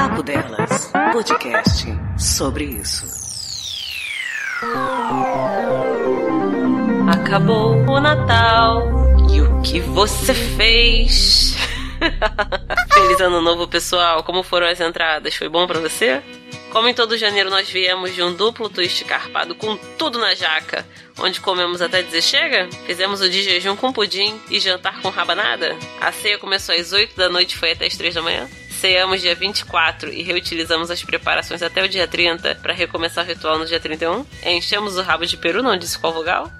Papo Delas, podcast sobre isso. Acabou o Natal e o que você fez? Feliz ano novo, pessoal. Como foram as entradas? Foi bom para você? Como em todo janeiro nós viemos de um duplo twist carpado com tudo na jaca, onde comemos até dizer chega, fizemos o de jejum com pudim e jantar com rabanada, a ceia começou às 8 da noite e foi até às 3 da manhã. Ceamos dia 24 e reutilizamos as preparações até o dia 30 para recomeçar o ritual no dia 31. Enchemos o rabo de peru, não disse qual vogal.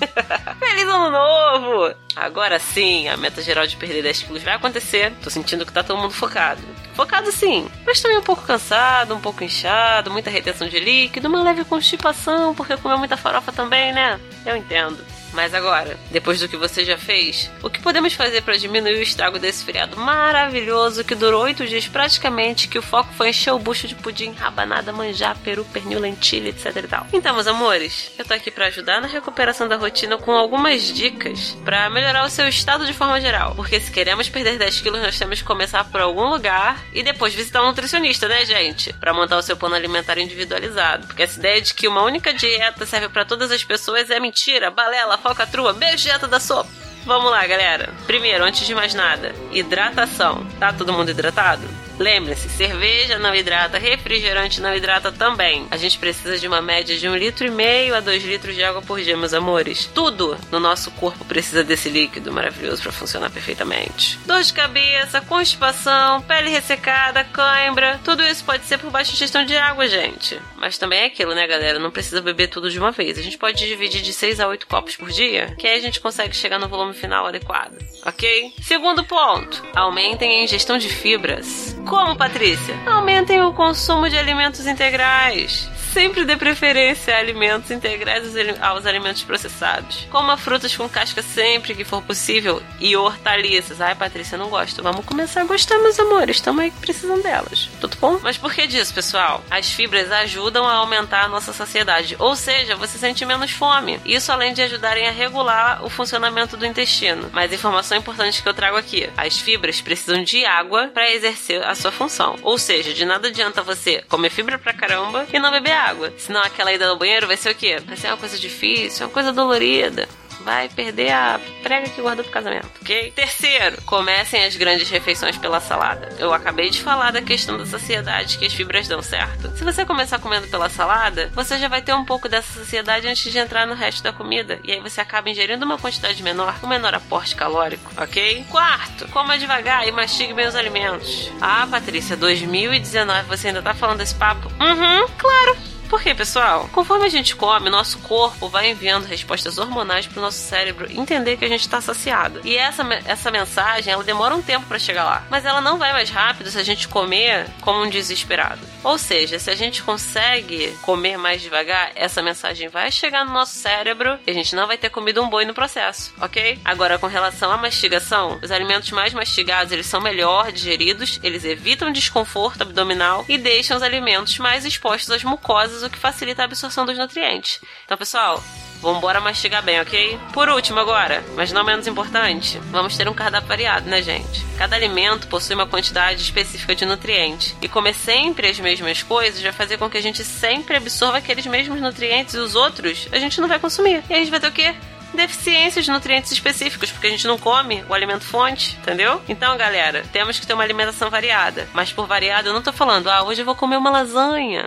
Feliz ano novo! Agora sim, a meta geral de perder 10 quilos vai acontecer. Tô sentindo que tá todo mundo focado. Focado sim, mas também um pouco cansado, um pouco inchado, muita retenção de líquido, uma leve constipação, porque comeu muita farofa também, né? Eu entendo. Mas agora, depois do que você já fez, o que podemos fazer para diminuir o estrago desse feriado maravilhoso que durou oito dias praticamente, que o foco foi encher o bucho de pudim, rabanada, manjar, peru, pernil, lentilha, etc e tal. Então, meus amores, eu tô aqui para ajudar na recuperação da rotina com algumas dicas para melhorar o seu estado de forma geral. Porque se queremos perder 10 quilos, nós temos que começar por algum lugar e depois visitar um nutricionista, né, gente? Para montar o seu plano alimentar individualizado. Porque essa ideia de que uma única dieta serve para todas as pessoas é mentira, balela, falcatrua, beijo dieta da sopa. Vamos lá, galera. Primeiro, antes de mais nada, hidratação. Tá todo mundo hidratado? Lembre-se, cerveja não hidrata, refrigerante não hidrata também. A gente precisa de uma média de um litro e meio a dois litros de água por dia, meus amores. Tudo no nosso corpo precisa desse líquido maravilhoso para funcionar perfeitamente. Dor de cabeça, constipação, pele ressecada, cãibra, tudo isso pode ser por baixa ingestão de água, gente. Mas também é aquilo, né, galera? Não precisa beber tudo de uma vez. A gente pode dividir de 6 a 8 copos por dia, que aí a gente consegue chegar no volume final adequado, ok? Segundo ponto, aumentem a ingestão de fibras. Como, Patrícia? Aumentem o consumo de alimentos integrais. Sempre dê preferência a alimentos integrais aos alimentos processados. Coma frutas com casca sempre que for possível e hortaliças. Ai, Patrícia, não gosto. Vamos começar a gostar, meus amores. Estamos aí que precisam delas. Tudo bom? Mas por que disso, pessoal? As fibras ajudam a aumentar a nossa saciedade. Ou seja, você sente menos fome. Isso além de ajudarem a regular o funcionamento do intestino. Mas informação importante que eu trago aqui: as fibras precisam de água para exercer a sua função. Ou seja, de nada adianta você comer fibra pra caramba e não beber água. Senão aquela ida no banheiro vai ser o quê? Vai ser uma coisa difícil, uma coisa dolorida vai perder a prega que guardou pro casamento, ok? Terceiro, comecem as grandes refeições pela salada. Eu acabei de falar da questão da saciedade que as fibras dão, certo? Se você começar comendo pela salada, você já vai ter um pouco dessa saciedade antes de entrar no resto da comida. E aí você acaba ingerindo uma quantidade menor, um menor aporte calórico, ok? Quarto, coma devagar e mastigue bem os alimentos. Ah, Patrícia, 2019, você ainda tá falando desse papo? Uhum, claro. Porque, pessoal, conforme a gente come, nosso corpo vai enviando respostas hormonais pro nosso cérebro entender que a gente está saciado. E essa, essa mensagem, ela demora um tempo para chegar lá. Mas ela não vai mais rápido se a gente comer como um desesperado. Ou seja, se a gente consegue comer mais devagar, essa mensagem vai chegar no nosso cérebro e a gente não vai ter comido um boi no processo, ok? Agora, com relação à mastigação, os alimentos mais mastigados, eles são melhor digeridos, eles evitam desconforto abdominal e deixam os alimentos mais expostos às mucosas o que facilita a absorção dos nutrientes. Então, pessoal, Vambora mastigar bem, ok? Por último, agora, mas não menos importante, vamos ter um cardápio variado, né, gente? Cada alimento possui uma quantidade específica de nutrientes. E comer sempre as mesmas coisas vai fazer com que a gente sempre absorva aqueles mesmos nutrientes e os outros a gente não vai consumir. E a gente vai ter o quê? deficiências de nutrientes específicos, porque a gente não come o alimento fonte, entendeu? Então, galera, temos que ter uma alimentação variada. Mas por variada, eu não tô falando, ah, hoje eu vou comer uma lasanha.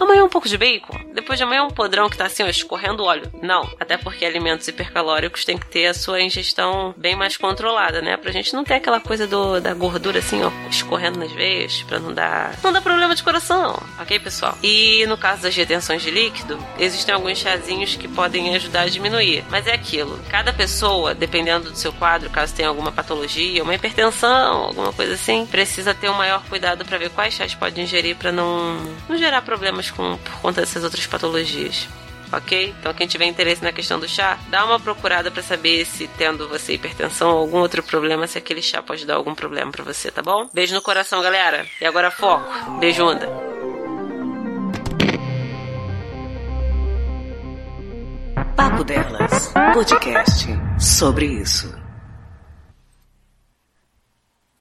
Amanhã um pouco de bacon. Depois de amanhã um podrão que tá assim, ó, escorrendo óleo. Não. Até porque alimentos hipercalóricos tem que ter a sua ingestão bem mais controlada, né? Pra gente não ter aquela coisa do, da gordura assim, ó, escorrendo nas veias, pra não dar. Não dar problema de coração, ok, pessoal? E no caso das retenções de líquido, existem alguns chazinhos que podem ajudar a diminuir. Mas é aquilo. Cada pessoa, dependendo do seu quadro, caso tenha alguma patologia, uma hipertensão, alguma coisa assim, precisa ter um maior cuidado para ver quais chás pode ingerir para não, não gerar problemas com, por conta dessas outras patologias. Ok? Então, quem tiver interesse na questão do chá, dá uma procurada para saber se, tendo você hipertensão ou algum outro problema, se aquele chá pode dar algum problema para você, tá bom? Beijo no coração, galera. E agora foco. Beijunda. Papo Delas, podcast sobre isso.